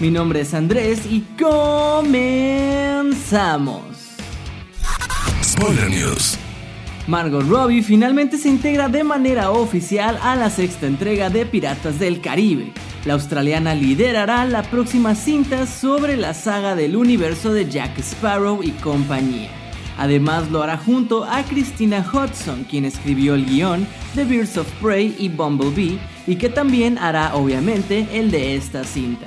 Mi nombre es Andrés y comenzamos. Spoiler News. Margot Robbie finalmente se integra de manera oficial a la sexta entrega de Piratas del Caribe. La australiana liderará la próxima cinta sobre la saga del universo de Jack Sparrow y compañía. Además lo hará junto a Christina Hudson, quien escribió el guion de Birds of Prey y Bumblebee, y que también hará obviamente el de esta cinta.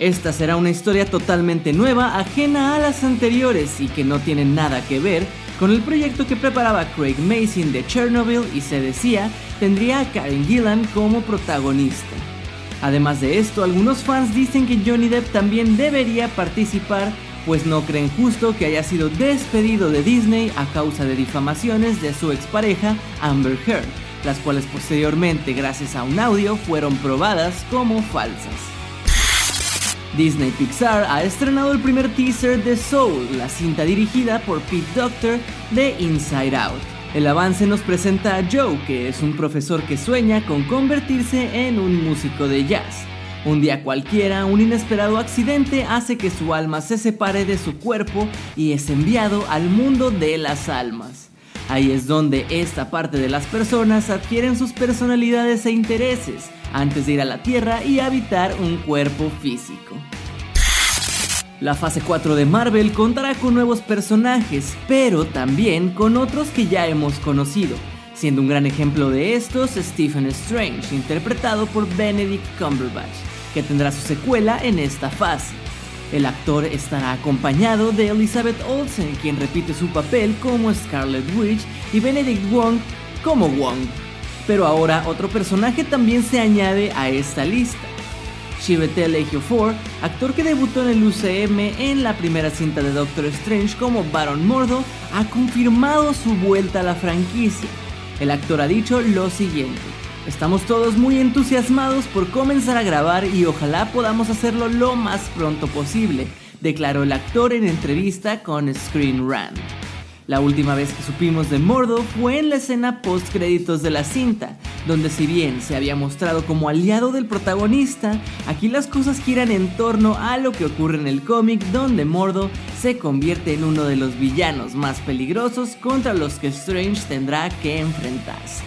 Esta será una historia totalmente nueva, ajena a las anteriores y que no tiene nada que ver con el proyecto que preparaba Craig Mason de Chernobyl y se decía tendría a Karen Gillan como protagonista. Además de esto, algunos fans dicen que Johnny Depp también debería participar, pues no creen justo que haya sido despedido de Disney a causa de difamaciones de su expareja Amber Heard, las cuales posteriormente, gracias a un audio, fueron probadas como falsas. Disney Pixar ha estrenado el primer teaser de Soul, la cinta dirigida por Pete Doctor de Inside Out. El avance nos presenta a Joe, que es un profesor que sueña con convertirse en un músico de jazz. Un día cualquiera, un inesperado accidente hace que su alma se separe de su cuerpo y es enviado al mundo de las almas. Ahí es donde esta parte de las personas adquieren sus personalidades e intereses antes de ir a la Tierra y habitar un cuerpo físico. La fase 4 de Marvel contará con nuevos personajes, pero también con otros que ya hemos conocido, siendo un gran ejemplo de estos Stephen Strange, interpretado por Benedict Cumberbatch, que tendrá su secuela en esta fase. El actor estará acompañado de Elizabeth Olsen, quien repite su papel como Scarlet Witch, y Benedict Wong como Wong. Pero ahora otro personaje también se añade a esta lista. Chiwetel Ejiofor, actor que debutó en el UCM en la primera cinta de Doctor Strange como Baron Mordo, ha confirmado su vuelta a la franquicia. El actor ha dicho lo siguiente. Estamos todos muy entusiasmados por comenzar a grabar y ojalá podamos hacerlo lo más pronto posible, declaró el actor en entrevista con Screen Rant. La última vez que supimos de Mordo fue en la escena post créditos de la cinta, donde si bien se había mostrado como aliado del protagonista, aquí las cosas giran en torno a lo que ocurre en el cómic donde Mordo se convierte en uno de los villanos más peligrosos contra los que Strange tendrá que enfrentarse.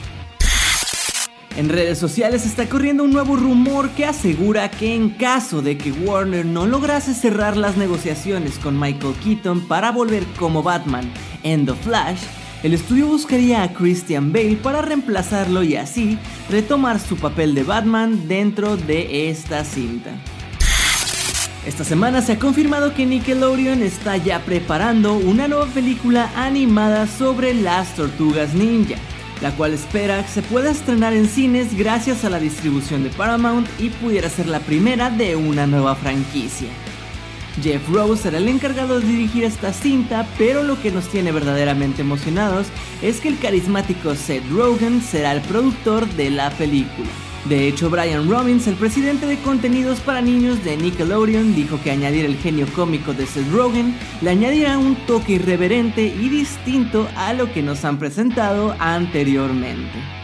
En redes sociales está corriendo un nuevo rumor que asegura que en caso de que Warner no lograse cerrar las negociaciones con Michael Keaton para volver como Batman en The Flash, el estudio buscaría a Christian Bale para reemplazarlo y así retomar su papel de Batman dentro de esta cinta. Esta semana se ha confirmado que Nickelodeon está ya preparando una nueva película animada sobre las tortugas ninja la cual espera que se pueda estrenar en cines gracias a la distribución de Paramount y pudiera ser la primera de una nueva franquicia. Jeff Rose será el encargado de dirigir esta cinta, pero lo que nos tiene verdaderamente emocionados es que el carismático Seth Rogen será el productor de la película. De hecho, Brian Robbins, el presidente de contenidos para niños de Nickelodeon, dijo que añadir el genio cómico de Seth Rogen le añadirá un toque irreverente y distinto a lo que nos han presentado anteriormente.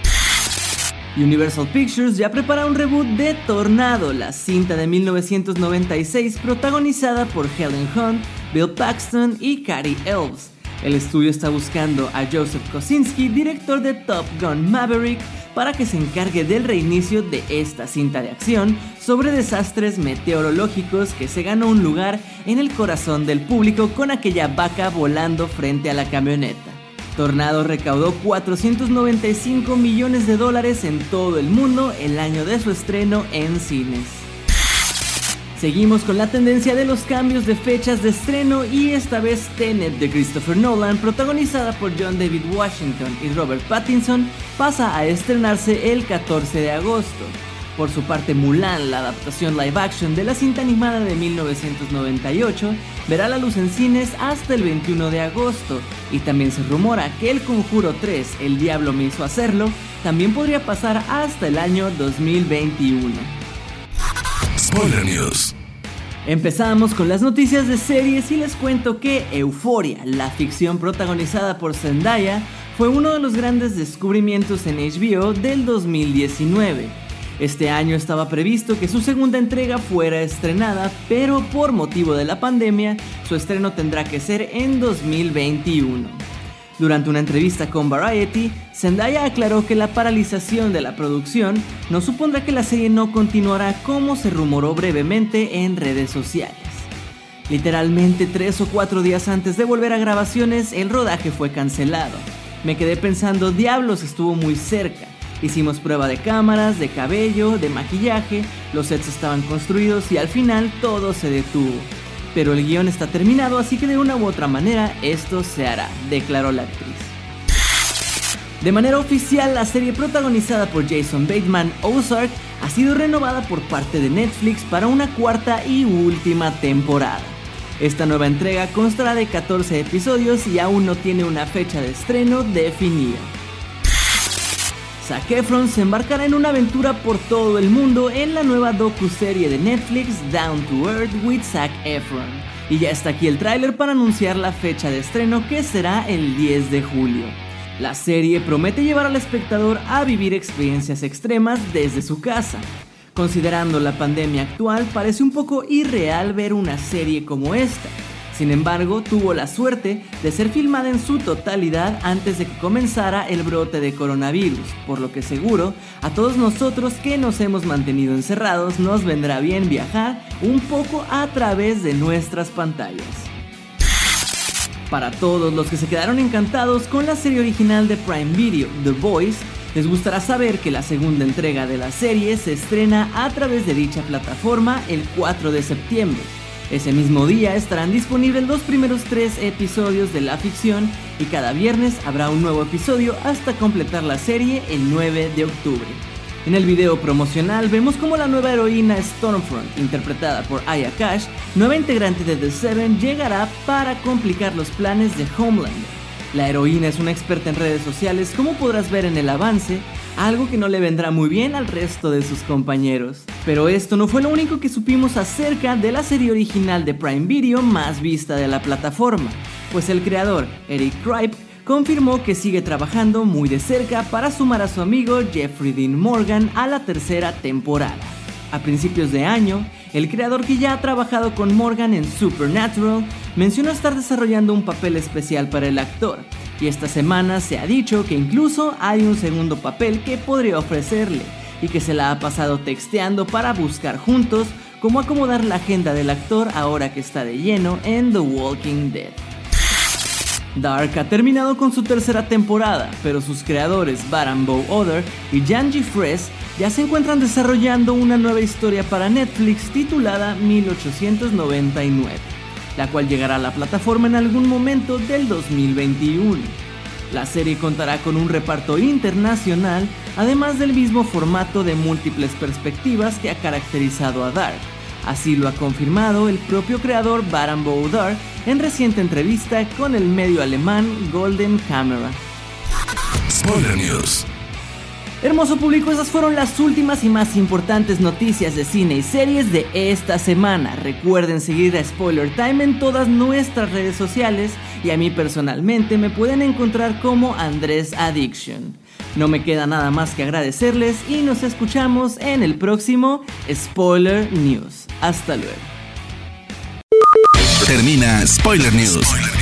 Universal Pictures ya prepara un reboot de Tornado, la cinta de 1996 protagonizada por Helen Hunt, Bill Paxton y Cary Elves. El estudio está buscando a Joseph Kosinski, director de Top Gun Maverick, para que se encargue del reinicio de esta cinta de acción sobre desastres meteorológicos que se ganó un lugar en el corazón del público con aquella vaca volando frente a la camioneta. Tornado recaudó 495 millones de dólares en todo el mundo el año de su estreno en cines. Seguimos con la tendencia de los cambios de fechas de estreno y esta vez Tenet de Christopher Nolan, protagonizada por John David Washington y Robert Pattinson, pasa a estrenarse el 14 de agosto. Por su parte, Mulan, la adaptación live action de la cinta animada de 1998, verá la luz en cines hasta el 21 de agosto, y también se rumora que El Conjuro 3, El Diablo me hizo hacerlo, también podría pasar hasta el año 2021. Spoiler News. Empezamos con las noticias de series y les cuento que Euphoria, la ficción protagonizada por Zendaya, fue uno de los grandes descubrimientos en HBO del 2019. Este año estaba previsto que su segunda entrega fuera estrenada, pero por motivo de la pandemia, su estreno tendrá que ser en 2021. Durante una entrevista con Variety, Zendaya aclaró que la paralización de la producción no supondrá que la serie no continuará como se rumoró brevemente en redes sociales. Literalmente tres o cuatro días antes de volver a grabaciones, el rodaje fue cancelado. Me quedé pensando, diablos, estuvo muy cerca. Hicimos prueba de cámaras, de cabello, de maquillaje, los sets estaban construidos y al final todo se detuvo. Pero el guion está terminado, así que de una u otra manera esto se hará, declaró la actriz. De manera oficial, la serie protagonizada por Jason Bateman, Ozark, ha sido renovada por parte de Netflix para una cuarta y última temporada. Esta nueva entrega constará de 14 episodios y aún no tiene una fecha de estreno definida. Zac Efron se embarcará en una aventura por todo el mundo en la nueva docu-serie de Netflix Down to Earth with Zac Efron. Y ya está aquí el tráiler para anunciar la fecha de estreno que será el 10 de julio. La serie promete llevar al espectador a vivir experiencias extremas desde su casa. Considerando la pandemia actual, parece un poco irreal ver una serie como esta, sin embargo, tuvo la suerte de ser filmada en su totalidad antes de que comenzara el brote de coronavirus, por lo que seguro a todos nosotros que nos hemos mantenido encerrados nos vendrá bien viajar un poco a través de nuestras pantallas. Para todos los que se quedaron encantados con la serie original de Prime Video, The Voice, les gustará saber que la segunda entrega de la serie se estrena a través de dicha plataforma el 4 de septiembre ese mismo día estarán disponibles los primeros tres episodios de la ficción y cada viernes habrá un nuevo episodio hasta completar la serie el 9 de octubre. En el video promocional vemos como la nueva heroína Stormfront, interpretada por Aya Cash, nueva integrante de The Seven, llegará para complicar los planes de Homelander. La heroína es una experta en redes sociales, como podrás ver en el avance, algo que no le vendrá muy bien al resto de sus compañeros. Pero esto no fue lo único que supimos acerca de la serie original de Prime Video más vista de la plataforma, pues el creador, Eric Kripe, confirmó que sigue trabajando muy de cerca para sumar a su amigo Jeffrey Dean Morgan a la tercera temporada. A principios de año, el creador que ya ha trabajado con Morgan en Supernatural mencionó estar desarrollando un papel especial para el actor, y esta semana se ha dicho que incluso hay un segundo papel que podría ofrecerle y que se la ha pasado texteando para buscar juntos cómo acomodar la agenda del actor ahora que está de lleno en The Walking Dead. Dark ha terminado con su tercera temporada, pero sus creadores Baran Other y Janji Fresh ya se encuentran desarrollando una nueva historia para Netflix titulada 1899 la cual llegará a la plataforma en algún momento del 2021. La serie contará con un reparto internacional, además del mismo formato de múltiples perspectivas que ha caracterizado a Dark. Así lo ha confirmado el propio creador Baran Boudar en reciente entrevista con el medio alemán Golden Camera. Spoiler News. Hermoso público, esas fueron las últimas y más importantes noticias de cine y series de esta semana. Recuerden seguir a Spoiler Time en todas nuestras redes sociales y a mí personalmente me pueden encontrar como Andrés Addiction. No me queda nada más que agradecerles y nos escuchamos en el próximo Spoiler News. Hasta luego. Termina Spoiler News